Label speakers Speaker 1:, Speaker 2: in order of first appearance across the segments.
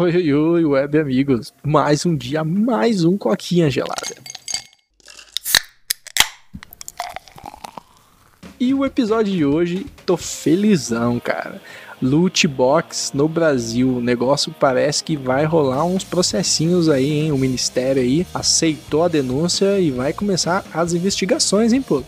Speaker 1: Oi, oi, web amigos. Mais um dia, mais um coquinha gelada. E o episódio de hoje, tô felizão, cara. Loot box no Brasil. O negócio parece que vai rolar uns processinhos aí, hein? O ministério aí aceitou a denúncia e vai começar as investigações, hein, pô?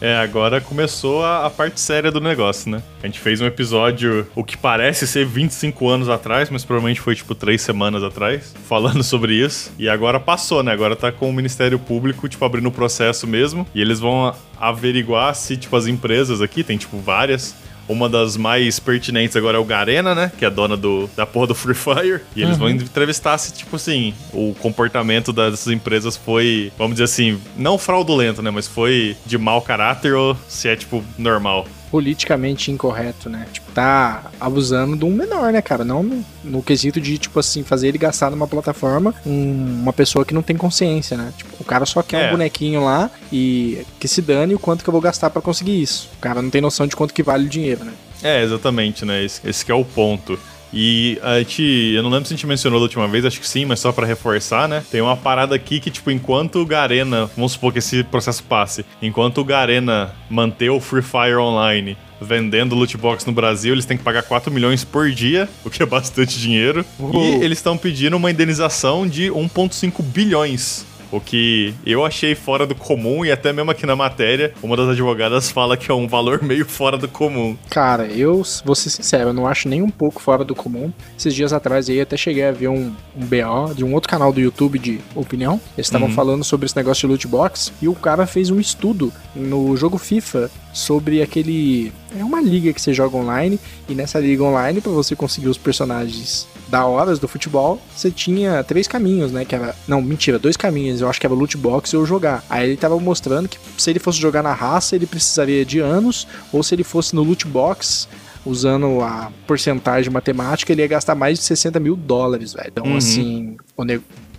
Speaker 2: É, agora começou a, a, parte séria do negócio, né? A gente fez um episódio, o que parece ser 25 anos atrás, mas provavelmente foi tipo 3 semanas atrás, falando sobre isso. E agora passou, né? Agora tá com o Ministério Público, tipo, abrindo o processo mesmo. E eles vão averiguar se, tipo, as empresas aqui, tem tipo várias, uma das mais pertinentes agora é o Garena, né? Que é a dona do, da porra do Free Fire. E eles uhum. vão entrevistar se, tipo assim, o comportamento dessas empresas foi, vamos dizer assim, não fraudulento, né? Mas foi de mau caráter ou se é, tipo, normal
Speaker 1: politicamente incorreto, né? Tipo, tá abusando de um menor, né, cara? Não no, no quesito de, tipo assim, fazer ele gastar numa plataforma um, uma pessoa que não tem consciência, né? Tipo, o cara só quer é. um bonequinho lá e que se dane o quanto que eu vou gastar para conseguir isso. O cara não tem noção de quanto que vale o dinheiro, né?
Speaker 2: É, exatamente, né? Esse, esse é o ponto. E a gente, eu não lembro se a gente mencionou da última vez, acho que sim, mas só para reforçar, né? Tem uma parada aqui que, tipo, enquanto o Garena, vamos supor que esse processo passe, enquanto o Garena manter o Free Fire Online vendendo loot box no Brasil, eles têm que pagar 4 milhões por dia, o que é bastante dinheiro. Uhum. E eles estão pedindo uma indenização de 1,5 bilhões o que eu achei fora do comum e até mesmo aqui na matéria, uma das advogadas fala que é um valor meio fora do comum.
Speaker 1: Cara, eu vou ser sincero, eu não acho nem um pouco fora do comum. Esses dias atrás aí até cheguei a ver um, um BO de um outro canal do YouTube de opinião. Eles estavam uhum. falando sobre esse negócio de loot box e o cara fez um estudo no jogo FIFA sobre aquele. É uma liga que você joga online, e nessa liga online, para você conseguir os personagens da horas do futebol, você tinha três caminhos, né? Que era. Não, mentira, dois caminhos. Eu acho que era loot box ou jogar. Aí ele tava mostrando que se ele fosse jogar na raça, ele precisaria de anos, ou se ele fosse no loot box, usando a porcentagem matemática, ele ia gastar mais de 60 mil dólares, velho. Então, uhum. assim, o,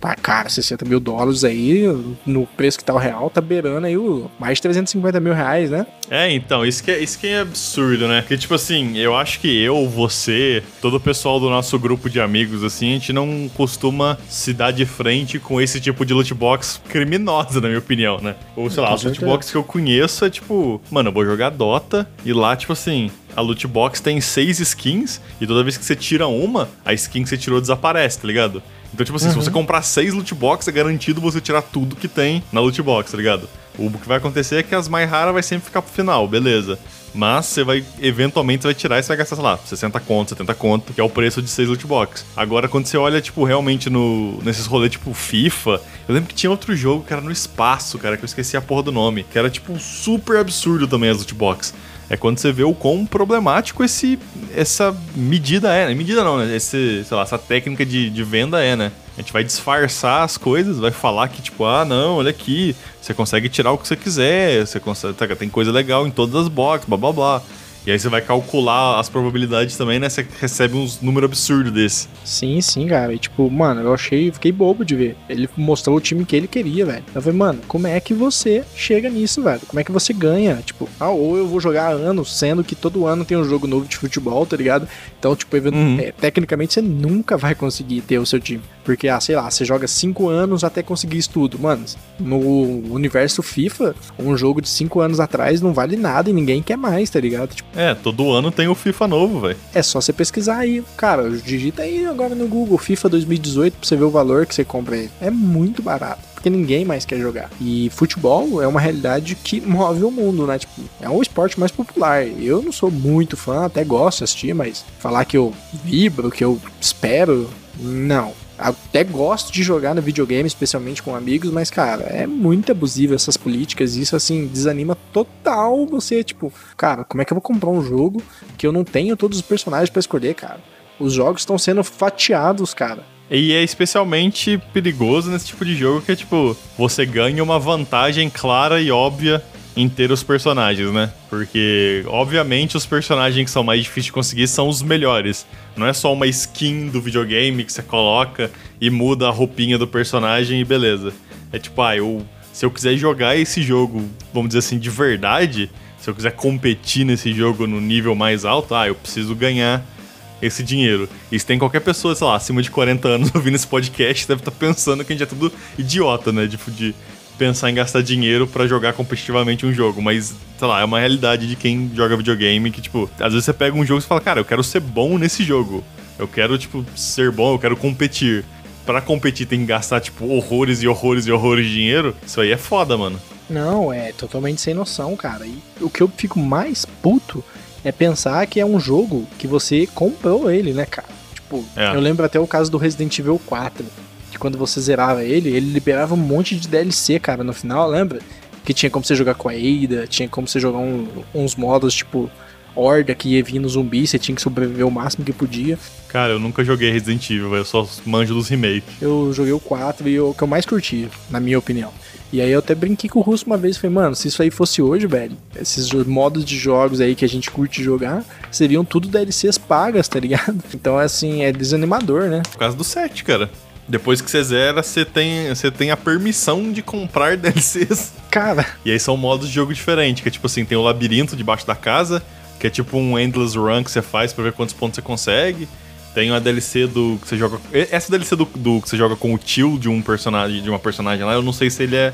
Speaker 1: Tá cara, 60 mil dólares aí, no preço que tá o real, tá beirando aí o mais de 350 mil reais, né?
Speaker 2: É, então, isso que é, isso que é absurdo, né? Porque, tipo assim, eu acho que eu, você, todo o pessoal do nosso grupo de amigos, assim, a gente não costuma se dar de frente com esse tipo de loot box criminosa, na minha opinião, né? Ou, sei lá, os loot box que eu conheço é tipo, mano, eu vou jogar Dota e lá, tipo assim, a loot box tem seis skins e toda vez que você tira uma, a skin que você tirou desaparece, tá ligado? Então, tipo assim, uhum. se você uhum. comprar seis loot box, é garantido você tirar tudo que tem na loot box, tá ligado? O que vai acontecer é que as mais raras vai sempre ficar pro final, beleza. Mas você vai, eventualmente, você vai tirar e você vai gastar, sei lá, 60 conto, 70 conto, que é o preço de 6 loot box. Agora, quando você olha, tipo, realmente no, nesses rolês, tipo, FIFA, eu lembro que tinha outro jogo que era no espaço, cara, que eu esqueci a porra do nome, que era, tipo, super absurdo também as loot box é quando você vê o quão problemático esse, essa medida é. Né? Medida não, né? Esse, sei lá, essa técnica de, de venda é, né? A gente vai disfarçar as coisas, vai falar que, tipo, ah, não, olha aqui, você consegue tirar o que você quiser, você consegue, tem coisa legal em todas as boxes, blá blá blá. E aí você vai calcular as probabilidades também, né? Você recebe uns números absurdos desse.
Speaker 1: Sim, sim, cara. E tipo, mano, eu achei, fiquei bobo de ver. Ele mostrou o time que ele queria, velho. Eu falei, mano, como é que você chega nisso, velho? Como é que você ganha? Tipo, ah, ou eu vou jogar anos, sendo que todo ano tem um jogo novo de futebol, tá ligado? Então, tipo, uhum. é, tecnicamente você nunca vai conseguir ter o seu time. Porque, ah, sei lá, você joga 5 anos até conseguir isso tudo. Mano, no universo FIFA, um jogo de 5 anos atrás não vale nada e ninguém quer mais, tá ligado? Tipo,
Speaker 2: é, todo ano tem o FIFA novo, velho.
Speaker 1: É só você pesquisar aí. Cara, digita aí agora no Google FIFA 2018 pra você ver o valor que você compra ele. É muito barato porque ninguém mais quer jogar. E futebol é uma realidade que move o mundo, né? Tipo, é um esporte mais popular. Eu não sou muito fã, até gosto de assistir, mas falar que eu vibro, que eu espero, não até gosto de jogar no videogame, especialmente com amigos, mas, cara, é muito abusivo essas políticas. E isso, assim, desanima total você, tipo, cara, como é que eu vou comprar um jogo que eu não tenho todos os personagens para escolher, cara? Os jogos estão sendo fatiados, cara.
Speaker 2: E é especialmente perigoso nesse tipo de jogo que é tipo, você ganha uma vantagem clara e óbvia ter os personagens, né? Porque, obviamente, os personagens que são mais difíceis de conseguir são os melhores. Não é só uma skin do videogame que você coloca e muda a roupinha do personagem e beleza. É tipo, ah, eu, se eu quiser jogar esse jogo, vamos dizer assim, de verdade, se eu quiser competir nesse jogo no nível mais alto, ah, eu preciso ganhar esse dinheiro. E se tem qualquer pessoa, sei lá, acima de 40 anos ouvindo esse podcast, deve estar tá pensando que a gente é tudo idiota, né? De, de pensar em gastar dinheiro para jogar competitivamente um jogo. Mas, sei lá, é uma realidade de quem joga videogame que, tipo, às vezes você pega um jogo e fala, cara, eu quero ser bom nesse jogo. Eu quero, tipo, ser bom, eu quero competir. Pra competir tem que gastar, tipo, horrores e horrores e horrores de dinheiro. Isso aí é foda, mano.
Speaker 1: Não, é totalmente sem noção, cara. E o que eu fico mais puto é pensar que é um jogo que você comprou ele, né, cara? Tipo, é. eu lembro até o caso do Resident Evil 4, que quando você zerava ele, ele liberava um monte de DLC, cara, no final, lembra? Que tinha como você jogar com a Ada, tinha como você jogar um, uns modos, tipo, horda que ia vir no zumbi, você tinha que sobreviver o máximo que podia.
Speaker 2: Cara, eu nunca joguei Resident Evil, eu só manjo dos remakes.
Speaker 1: Eu joguei o 4 e o que eu mais curti, na minha opinião. E aí eu até brinquei com o Russo uma vez, falei, mano, se isso aí fosse hoje, velho, esses modos de jogos aí que a gente curte jogar, seriam tudo DLCs pagas, tá ligado? Então, assim, é desanimador, né?
Speaker 2: Por causa do 7, cara. Depois que você zera, você tem, você tem a permissão de comprar DLCs.
Speaker 1: Cara.
Speaker 2: E aí são modos de jogo diferentes, que é tipo assim, tem o labirinto debaixo da casa, que é tipo um endless run que você faz para ver quantos pontos você consegue. Tem a DLC do que você joga. Essa DLC do, do que você joga com o tio de um personagem, de uma personagem lá, eu não sei se ele é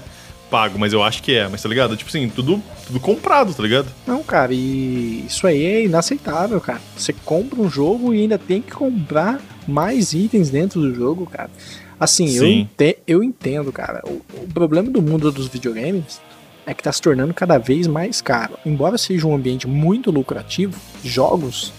Speaker 2: pago, mas eu acho que é, mas tá ligado? Tipo assim, tudo, tudo comprado, tá ligado?
Speaker 1: Não, cara, e isso aí é inaceitável, cara. Você compra um jogo e ainda tem que comprar mais itens dentro do jogo, cara. Assim, eu, ente eu entendo, cara. O, o problema do mundo dos videogames é que tá se tornando cada vez mais caro. Embora seja um ambiente muito lucrativo, jogos,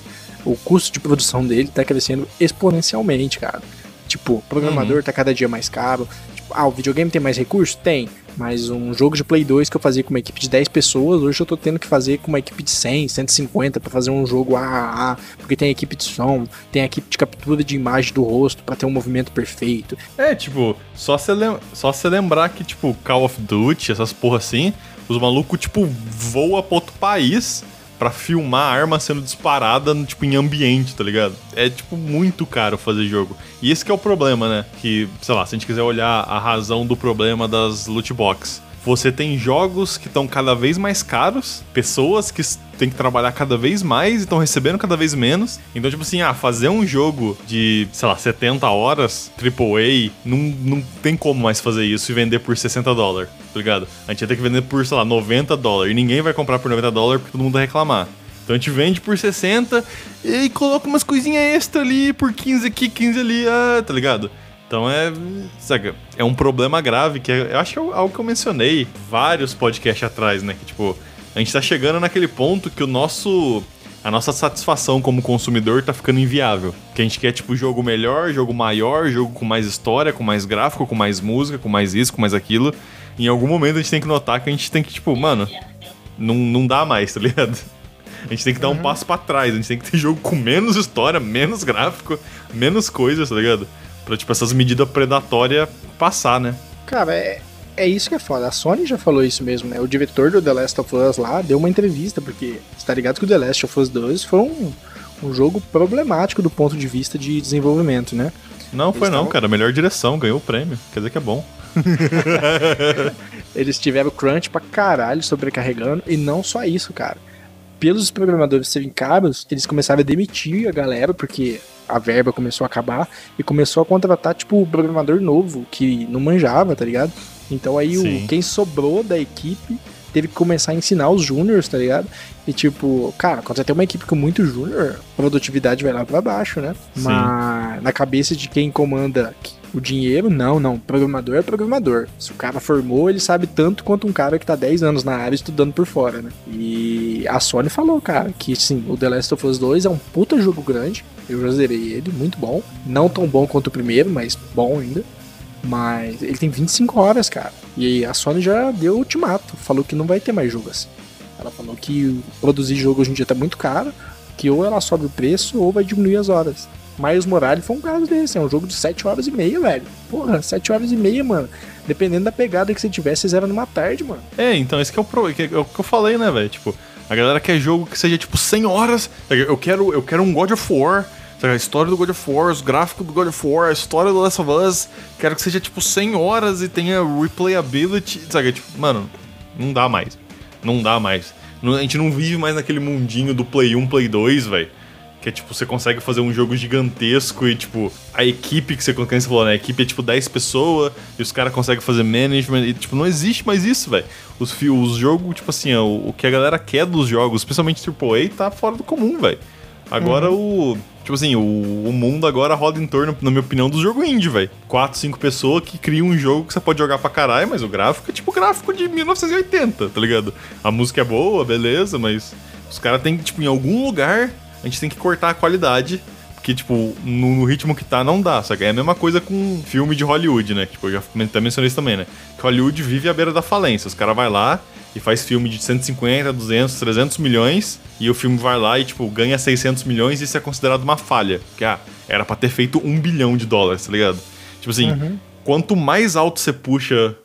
Speaker 1: o custo de produção dele tá crescendo exponencialmente, cara. Tipo, o programador uhum. tá cada dia mais caro. Tipo, ah, o videogame tem mais recursos? Tem. Mas um jogo de Play 2 que eu fazia com uma equipe de 10 pessoas, hoje eu tô tendo que fazer com uma equipe de 100, 150 para fazer um jogo AAA, porque tem equipe de som, tem equipe de captura de imagem do rosto para ter um movimento perfeito.
Speaker 2: É, tipo, só você lem só lembrar que, tipo, Call of Duty, essas porra assim, os malucos, tipo, voa pra outro país para filmar a arma sendo disparada, tipo, em ambiente, tá ligado? É, tipo, muito caro fazer jogo. E esse é o problema, né? Que, sei lá, se a gente quiser olhar a razão do problema das loot box. Você tem jogos que estão cada vez mais caros, pessoas que têm que trabalhar cada vez mais e estão recebendo cada vez menos. Então, tipo assim, ah, fazer um jogo de, sei lá, 70 horas, AAA, não, não tem como mais fazer isso e vender por 60 dólares, tá ligado? A gente ia ter que vender por, sei lá, 90 dólares. E ninguém vai comprar por 90 dólares porque todo mundo vai reclamar. Então a gente vende por 60 e coloca umas coisinhas extra ali por 15 aqui, 15 ali, ah, tá ligado? Então é. Saca, é um problema grave que é, eu acho que é algo que eu mencionei vários podcasts atrás, né? Que tipo, a gente tá chegando naquele ponto que o nosso. A nossa satisfação como consumidor tá ficando inviável. Que a gente quer, tipo, jogo melhor, jogo maior, jogo com mais história, com mais gráfico, com mais música, com mais isso, com mais aquilo. em algum momento a gente tem que notar que a gente tem que, tipo, mano, não, não dá mais, tá ligado? A gente tem que dar um uhum. passo para trás, a gente tem que ter jogo com menos história, menos gráfico, menos coisas, tá ligado? Pra, tipo, essas medidas predatórias passar, né?
Speaker 1: Cara, é, é isso que é foda. A Sony já falou isso mesmo, né? O diretor do The Last of Us lá deu uma entrevista, porque você tá ligado que o The Last of Us 2 foi um, um jogo problemático do ponto de vista de desenvolvimento, né?
Speaker 2: Não, Eles foi tavam... não, cara. Melhor direção, ganhou o prêmio. Quer dizer que é bom.
Speaker 1: Eles tiveram crunch pra caralho sobrecarregando, e não só isso, cara. Pelos programadores serem caros, eles começaram a demitir a galera, porque a verba começou a acabar e começou a contratar, tipo, o programador novo, que não manjava, tá ligado? Então aí o, quem sobrou da equipe teve que começar a ensinar os júniors, tá ligado? E tipo, cara, quando você tem uma equipe com muito júnior, a produtividade vai lá pra baixo, né? Sim. Mas na cabeça de quem comanda o dinheiro, não, não. Programador é programador. Se o cara formou, ele sabe tanto quanto um cara que tá 10 anos na área estudando por fora, né? E a Sony falou, cara, que sim, o The Last of Us 2 é um puta jogo grande. Eu já zerei ele, muito bom. Não tão bom quanto o primeiro, mas bom ainda. Mas ele tem 25 horas, cara. E a Sony já deu ultimato, falou que não vai ter mais jogo assim. Ela falou que produzir jogo hoje em dia tá muito caro, que ou ela sobe o preço ou vai diminuir as horas. Miles Morales foi um caso desse, é um jogo de 7 horas e meia, velho. Porra, 7 horas e meia, mano. Dependendo da pegada que você tivesse, vocês eram numa tarde, mano.
Speaker 2: É, então, esse que é o, que é o que eu falei, né, velho? Tipo, a galera quer jogo que seja tipo 100 horas. Eu quero, eu quero um God of War. A história do God of War, os gráficos do God of War, a história do Last of Us. Quero que seja tipo 100 horas e tenha replayability. Sabe? Tipo, mano, não dá mais. Não dá mais. A gente não vive mais naquele mundinho do Play 1, Play 2, velho que é tipo, você consegue fazer um jogo gigantesco e, tipo, a equipe que você, que você falou, né? A equipe é tipo 10 pessoas e os caras conseguem fazer management e, tipo, não existe mais isso, velho. Os, os jogos, tipo assim, o, o, que a galera quer dos jogos, especialmente AAA, tá fora do comum, velho. Agora uhum. o. Tipo assim, o, o, mundo agora roda em torno, na minha opinião, do jogo indie, velho. Quatro, cinco pessoas que criam um jogo que você pode jogar pra caralho, mas o gráfico é tipo gráfico de 1980, tá ligado? A música é boa, beleza, mas os caras têm, tipo, em algum lugar a gente tem que cortar a qualidade. Porque, tipo, no, no, ritmo que tá, não dá. Que é a mesma coisa com filme de Hollywood, né? Tipo, eu já até mencionei isso também, né? Que Hollywood vive à beira da falência. Os caras vai lá e faz filme de 150, 200, 300 milhões. E o filme vai lá e, tipo, ganha 600 milhões e isso é considerado uma falha. Que, ah, era pra ter feito um bilhão de dólares, tá ligado? Tipo assim, uhum. quanto mais alto você puxa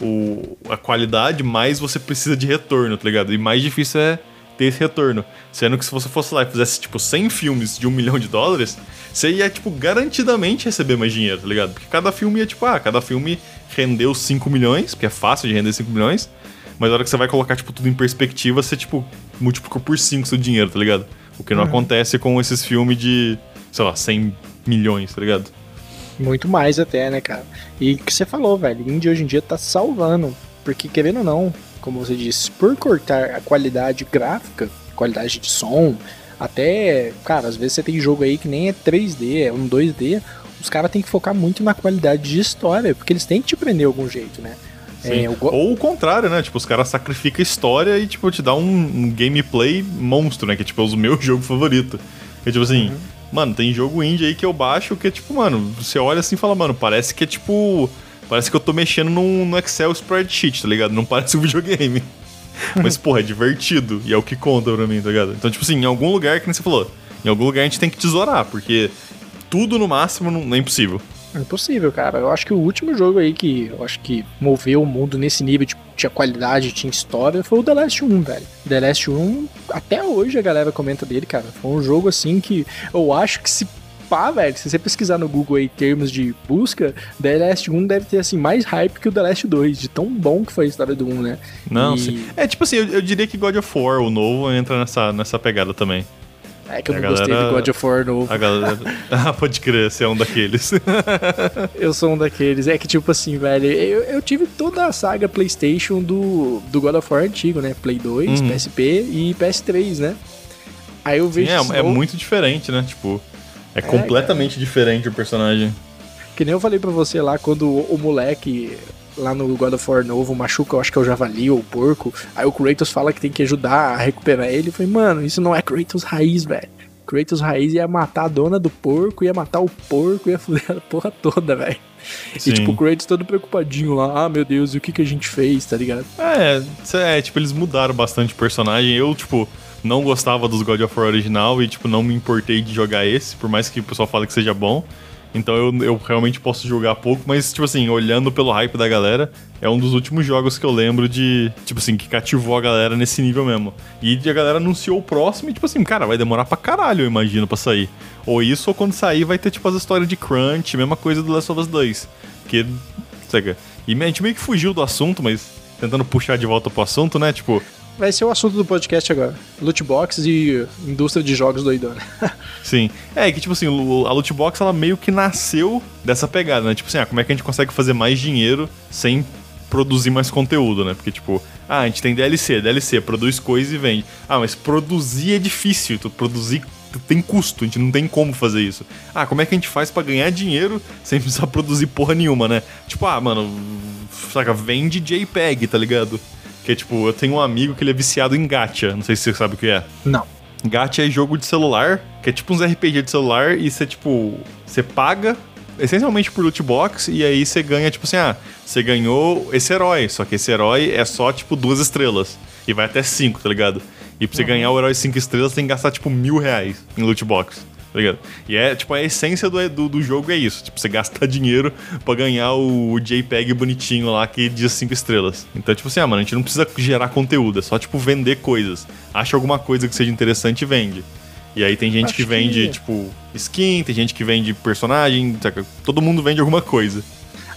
Speaker 2: o, a qualidade, mais você precisa de retorno, tá ligado? E mais difícil é ter esse retorno. Sendo que se você fosse lá e fizesse, tipo, 100 filmes de um milhão de dólares, você ia, tipo, garantidamente receber mais dinheiro, tá ligado? Porque cada filme ia, tipo, ah, cada filme rendeu 5 milhões, porque é fácil de render 5 milhões, mas na hora que você vai colocar, tipo, tudo em perspectiva, você, tipo, multiplicou por 5 seu dinheiro, tá ligado? O que não uhum. acontece com esses filmes de, sei lá, 100 milhões, tá ligado?
Speaker 1: Muito mais até, né, cara? E o que você falou, velho, Indie hoje em dia tá salvando. Porque, querendo ou não, como você disse, por cortar a qualidade gráfica, qualidade de som, até, cara, às vezes você tem jogo aí que nem é 3D, é um 2D, os caras têm que focar muito na qualidade de história, porque eles têm que te prender de algum jeito, né?
Speaker 2: É, go... Ou o contrário, né? Tipo, os caras sacrificam a história e, tipo, te dá um, um, gameplay monstro, né? Que, tipo, é o meu jogo favorito. Que, tipo assim, uhum. mano, tem jogo indie aí que eu baixo que é, tipo, mano, você olha assim e fala, mano, parece que é, tipo Parece que eu tô mexendo num, no Excel spreadsheet, tá ligado? Não parece um videogame. Mas, porra, é divertido. E é o que conta pra mim, tá ligado? Então, tipo assim, em algum lugar, que nem você falou, em algum lugar a gente tem que tesourar, porque tudo no máximo não, não é impossível.
Speaker 1: É impossível, cara. Eu acho que o último jogo aí que eu acho que moveu o mundo nesse nível, tipo, tinha qualidade, tinha história, foi o The Last 1, velho. The Last 1, até hoje a galera comenta dele, cara. Foi um jogo assim que eu acho que se pá, velho, se você pesquisar no Google aí termos de busca, The Last 1 deve ter, assim, mais hype que o The Last 2, de tão bom que foi a história do 1, né?
Speaker 2: Não, e... sim. É, tipo assim, eu, eu, diria que God of War, o novo, entra nessa, nessa pegada também.
Speaker 1: É que eu não galera... gostei do God of War novo.
Speaker 2: A galera... ah, pode crer, você é um daqueles.
Speaker 1: eu sou um daqueles. É que, tipo assim, velho, eu, eu tive toda a saga PlayStation do, do God of War antigo, né? Play 2, uhum. PSP e PS3, né?
Speaker 2: Aí eu vejo. Sim, é, é muito diferente, né? Tipo. É, completamente cara. diferente o personagem.
Speaker 1: Que nem eu falei pra você lá, quando o moleque lá no God of War novo machuca, eu acho que é o javali ou o porco. Aí o Kratos fala que tem que ajudar a recuperar ele. Eu falei, mano, isso não é Kratos raiz, velho. Kratos raiz ia matar a dona do porco, ia matar o porco, ia foder a porra toda, velho. E tipo, o Kratos todo preocupadinho lá, ah, meu Deus, e o que que a gente fez, tá ligado?
Speaker 2: É, é, tipo, eles mudaram bastante o personagem. Eu, tipo, não gostava dos God of War original e, tipo, não me importei de jogar esse, por mais que o pessoal fale que seja bom. Então eu, eu realmente posso jogar pouco, mas, tipo assim, olhando pelo hype da galera, é um dos últimos jogos que eu lembro de, tipo assim, que cativou a galera nesse nível mesmo. E a galera anunciou o próximo e, tipo assim, cara, vai demorar pra caralho, eu imagino, pra sair. Ou isso, ou quando sair vai ter, tipo, as histórias de Crunch, mesma coisa do Last of Us 2. Que, sabe, e a gente meio que fugiu do assunto, mas tentando puxar de volta pro assunto, né? Tipo,
Speaker 1: vai ser o assunto do podcast agora. Loot box e indústria de jogos doidona.
Speaker 2: Sim. É, que tipo assim, a loot box ela meio que nasceu dessa pegada, né? Tipo assim, ah, como é que a gente consegue fazer mais dinheiro sem produzir mais conteúdo, né? Porque tipo, ah, a gente tem DLC, DLC, produz coisa e vende. Ah, mas produzir é difícil, tu produzir tem custo, a gente não tem como fazer isso. Ah, como é que a gente faz para ganhar dinheiro sem precisar produzir porra nenhuma, né? Tipo, ah, mano, saca, vende JPEG, tá ligado? Que é tipo, eu tenho um amigo que ele é viciado em gacha. Não sei se você sabe o que é.
Speaker 1: Não.
Speaker 2: Gacha é jogo de celular, que é tipo uns RPG de celular, e você, tipo, você paga essencialmente por loot box, e aí você ganha, tipo assim, ah, você ganhou esse herói, só que esse herói é só, tipo, duas estrelas. E vai até cinco, tá ligado? E pra você uhum. ganhar o herói cinco estrelas, você tem que gastar, tipo, mil reais em loot box tá ligado? E é, tipo, a essência do, do, do, jogo é isso. Tipo, você gastar dinheiro pra ganhar o, JPEG bonitinho lá que diz 5 estrelas. Então, tipo assim, ah, mano, a gente não precisa gerar conteúdo, é só, tipo, vender coisas. Acha alguma coisa que seja interessante e vende. E aí tem gente que vende, que... tipo, skin, tem gente que vende personagem, saca? todo mundo vende alguma coisa.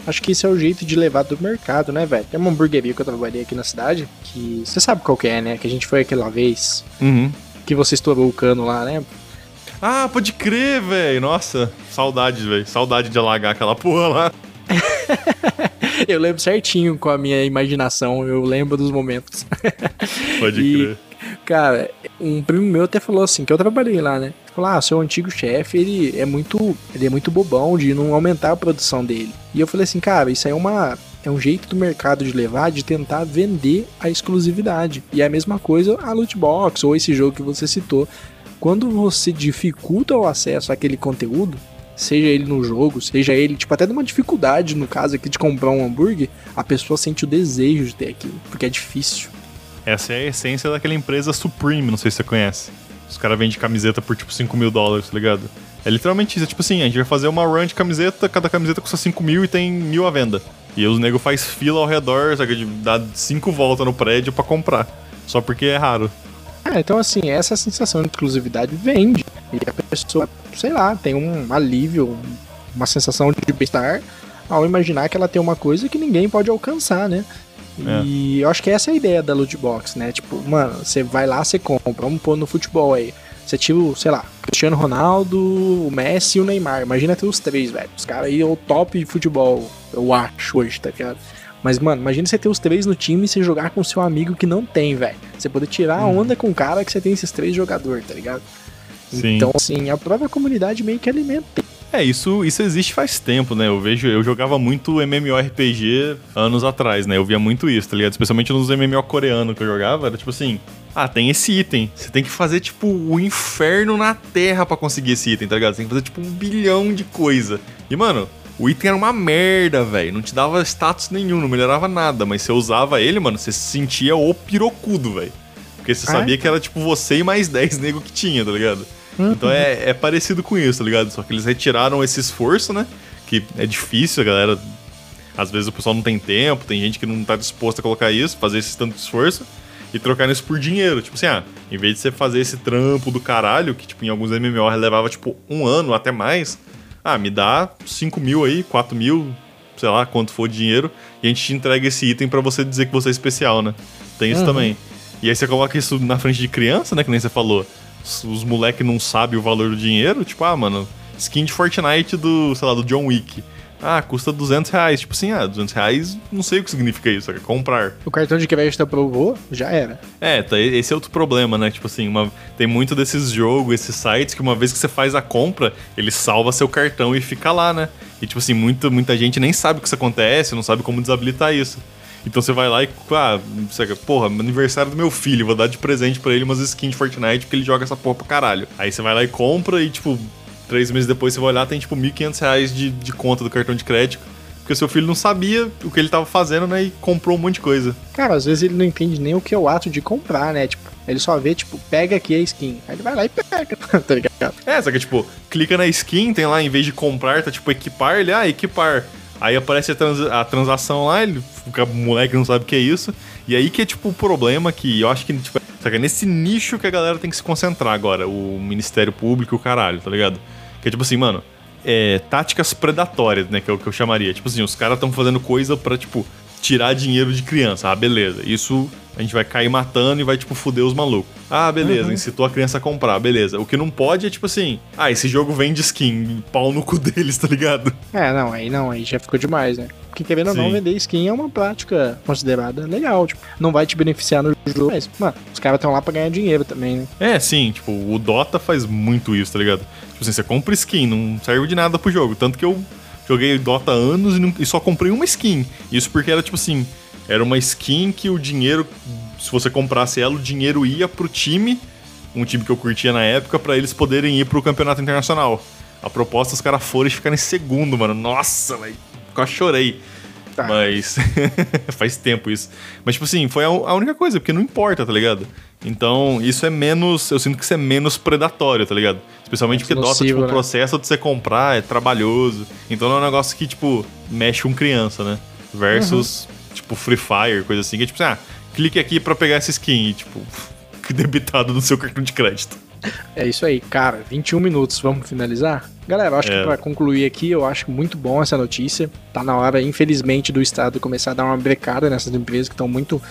Speaker 1: Acho que esse é o jeito de levar do mercado, né, velho? Tem uma hamburgueria que eu trabalhei aqui na cidade, que você sabe qual que é, né? Que a gente foi aquela vez
Speaker 2: uhum.
Speaker 1: que você estourou o cano lá, né?
Speaker 2: Ah, pode crer, velho. Nossa, saudades, velho. Saudade de alagar aquela porra lá.
Speaker 1: eu lembro certinho com a minha imaginação, eu lembro dos momentos.
Speaker 2: Pode e, crer.
Speaker 1: Cara, um primo meu até falou assim, que eu trabalhei lá, né? Falou, ah, seu antigo chefe, ele é muito. Ele é muito bobão de não aumentar a produção dele. E eu falei assim, cara, isso aí é uma. É um jeito do mercado de levar, de tentar vender a exclusividade. E é a mesma coisa a loot box ou esse jogo que você citou. Quando você dificulta o acesso àquele conteúdo, seja ele no jogo, seja ele, tipo, até numa dificuldade, no caso aqui, de comprar um hambúrguer, a pessoa sente o desejo de ter aquilo, porque é difícil.
Speaker 2: Essa é a essência daquela empresa Supreme, não sei se você conhece. Os caras vendem camiseta por tipo 5 mil dólares, tá ligado? É literalmente isso, é tipo assim, a gente vai fazer uma run de camiseta, cada camiseta custa 5 mil e tem mil à venda. E os nego faz fila ao redor, sabe, dá cinco voltas no prédio para comprar. Só porque é raro.
Speaker 1: Ah, então assim, essa sensação de exclusividade vende. E a pessoa, sei lá, tem um alívio, uma sensação de bem-estar ao imaginar que ela tem uma coisa que ninguém pode alcançar, né? É. E eu acho que essa é a ideia da loot box, né? Tipo, mano, você vai lá, você compra. Vamos pôr no futebol aí. Você tira, sei lá, Cristiano Ronaldo, o Messi e o Neymar. Imagina ter os três, velho. Os caras aí é o top de futebol, eu acho hoje, tá ligado? Mas, mano, imagina você ter os três no time e você jogar com seu amigo que não tem, velho. Você poder tirar a hum. onda com o cara que você tem esses três jogadores, tá ligado? Sim. Então, assim, a própria comunidade meio que alimenta
Speaker 2: é, isso, isso existe faz tempo, né? Eu vejo, eu jogava muito MMORPG anos atrás, né? Eu via muito isso, tá ligado? Especialmente nos MMO coreanos que eu jogava, era tipo assim, ah, tem esse item. Você tem que fazer, tipo, o inferno na terra para conseguir esse item, tá ligado? Você tem que fazer, tipo, um bilhão de coisa. E, mano, o item era uma merda, velho. Não te dava status nenhum, não melhorava nada. Mas você usava ele, mano, você se sentia o pirocudo, velho. Porque você sabia que era, tipo, você e mais 10 nego que tinha, tá ligado? Uhum. Então é, é parecido com isso, tá ligado? Só que eles retiraram esse esforço, né? Que é difícil, a galera. Às vezes o pessoal não tem tempo, tem gente que não tá disposta a colocar isso, fazer esse tanto esforço e trocar isso por dinheiro. Tipo assim, ah, em vez de você fazer esse trampo do caralho, que tipo em alguns MMO levava tipo um ano até mais, ah, me dá 5 mil aí, 4 mil, sei lá, quanto for dinheiro, e a gente te entrega esse item para você dizer que você é especial, né? Tem isso uhum. também. E aí você coloca isso na frente de criança, né? Que nem você falou os moleques não sabem o valor do dinheiro, tipo, ah, mano, skin de Fortnite do, sei lá, do John Wick. Ah, custa 200 reais. Tipo assim, ah, 200 reais, não sei o que significa isso, é comprar.
Speaker 1: O cartão de crédito aprovou, já era.
Speaker 2: É, tá, esse é outro problema, né? Tipo assim, uma, tem muito desses jogos, esses sites, que uma vez que você faz a compra, ele salva seu cartão e fica lá, né? E tipo assim, muita, muita gente nem sabe o que isso acontece, não sabe como desabilitar isso. Então você vai lá e, ah, você, porra, aniversário do meu filho, vou dar de presente para ele umas skins de Fortnite porque ele joga essa porra pra caralho. Aí você vai lá e compra e, tipo, três meses depois você vai olhar, tem tipo 1.500 reais de, de conta do cartão de crédito. Porque o seu filho não sabia o que ele tava fazendo, né? E comprou um monte de coisa.
Speaker 1: Cara, às vezes ele não entende nem o que é o ato de comprar, né? Tipo, ele só vê, tipo, pega aqui a skin. Aí ele vai lá e pega, tá ligado?
Speaker 2: É, só que, tipo, clica na skin, tem lá, em vez de comprar, tá tipo equipar, ele, ah, equipar. Aí aparece a, trans, a transação lá, ele, o moleque não sabe o que é isso. E aí que é tipo o problema que eu acho que, tipo, sabe, é nesse nicho que a galera tem que se concentrar agora, o Ministério Público e o caralho, tá ligado? Que é tipo assim, mano, é, táticas predatórias, né? Que é o que eu chamaria. Tipo assim, os caras estão fazendo coisa pra, tipo, tirar dinheiro de criança. Ah, beleza. Isso a gente vai cair matando e vai, tipo, fuder os malucos. Ah, beleza, uhum. incitou a criança a comprar, beleza. O que não pode é, tipo assim, ah, esse jogo vende skin, pau no cu deles, tá ligado?
Speaker 1: É, não, aí não, aí já ficou demais, né? Porque querendo ou não, vender skin é uma prática considerada legal, tipo, não vai te beneficiar no jogo, mas, mano, os caras estão lá pra ganhar dinheiro também, né?
Speaker 2: É, sim, tipo, o Dota faz muito isso, tá ligado? Tipo assim, você compra skin, não serve de nada pro jogo, tanto que eu joguei Dota anos e, não, e só comprei uma skin. Isso porque era, tipo assim, era uma skin que o dinheiro, se você comprasse ela, o dinheiro ia pro time, um time que eu curtia na época, para eles poderem ir pro campeonato internacional. A proposta, os caras foram e ficaram em segundo, mano. Nossa, velho. Quase chorei. Tá. Mas. faz tempo isso. Mas, tipo assim, foi a, a, única coisa, porque não importa, tá ligado? Então, isso é menos. Eu sinto que isso é menos predatório, tá ligado? Especialmente é porque nocivo, Dota, tipo, né? o processo de você comprar é trabalhoso. Então não é um negócio que, tipo, mexe com criança, né? Versus. Uhum tipo Free Fire, coisa assim, que é tipo assim, ah, clique aqui para pegar essa skin e, tipo, debitado no seu cartão de crédito.
Speaker 1: É isso aí, cara. 21 minutos, vamos finalizar? Galera, acho é. que para concluir aqui, eu acho muito bom essa notícia. Tá na hora, infelizmente, do Estado começar a dar uma brecada nessas empresas que estão muito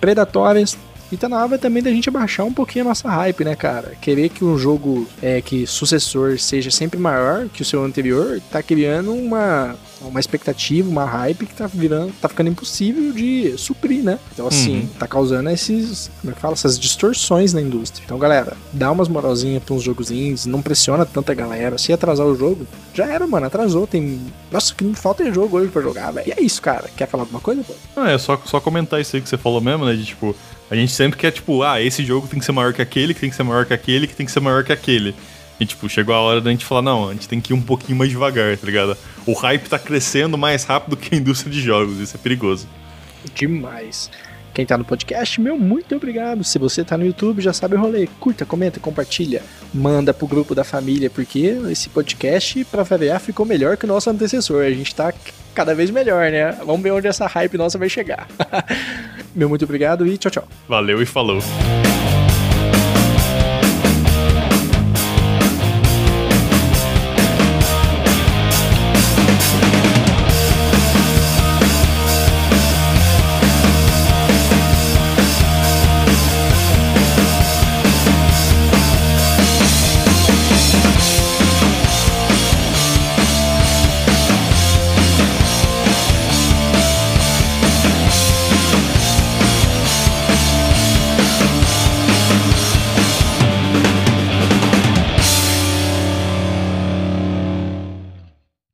Speaker 1: predatórias. E tá na hora também da gente abaixar um pouquinho a nossa hype, né, cara? Querer que um jogo é que sucessor seja sempre maior que o seu anterior, tá criando uma uma expectativa, uma hype que tá virando, tá ficando impossível de suprir, né? Então, assim, uhum. tá causando esses, como é que fala, essas distorções na indústria. Então, galera, dá umas moralzinhas pra uns jogos indies, não pressiona tanta galera. Se atrasar o jogo, já era, mano, atrasou. Tem. Nossa, que falta de jogo hoje pra jogar, velho. E é isso, cara. Quer falar alguma coisa, pô?
Speaker 2: Não, é só, só comentar isso aí que você falou mesmo, né? De tipo, a gente sempre quer, tipo, ah, esse jogo tem que ser maior que aquele, que tem que ser maior que aquele, que tem que ser maior que aquele. E, tipo, chegou a hora da gente falar, não, a gente tem que ir um pouquinho mais devagar, tá ligado? O hype tá crescendo mais rápido que a indústria de jogos, isso é perigoso.
Speaker 1: Demais. Quem tá no podcast, meu muito obrigado. Se você tá no YouTube, já sabe o rolê. Curta, comenta, compartilha, manda pro grupo da família, porque esse podcast, pra variar, ficou melhor que o nosso antecessor. A gente tá cada vez melhor, né? Vamos ver onde essa hype nossa vai chegar. meu muito obrigado e tchau, tchau.
Speaker 2: Valeu e falou.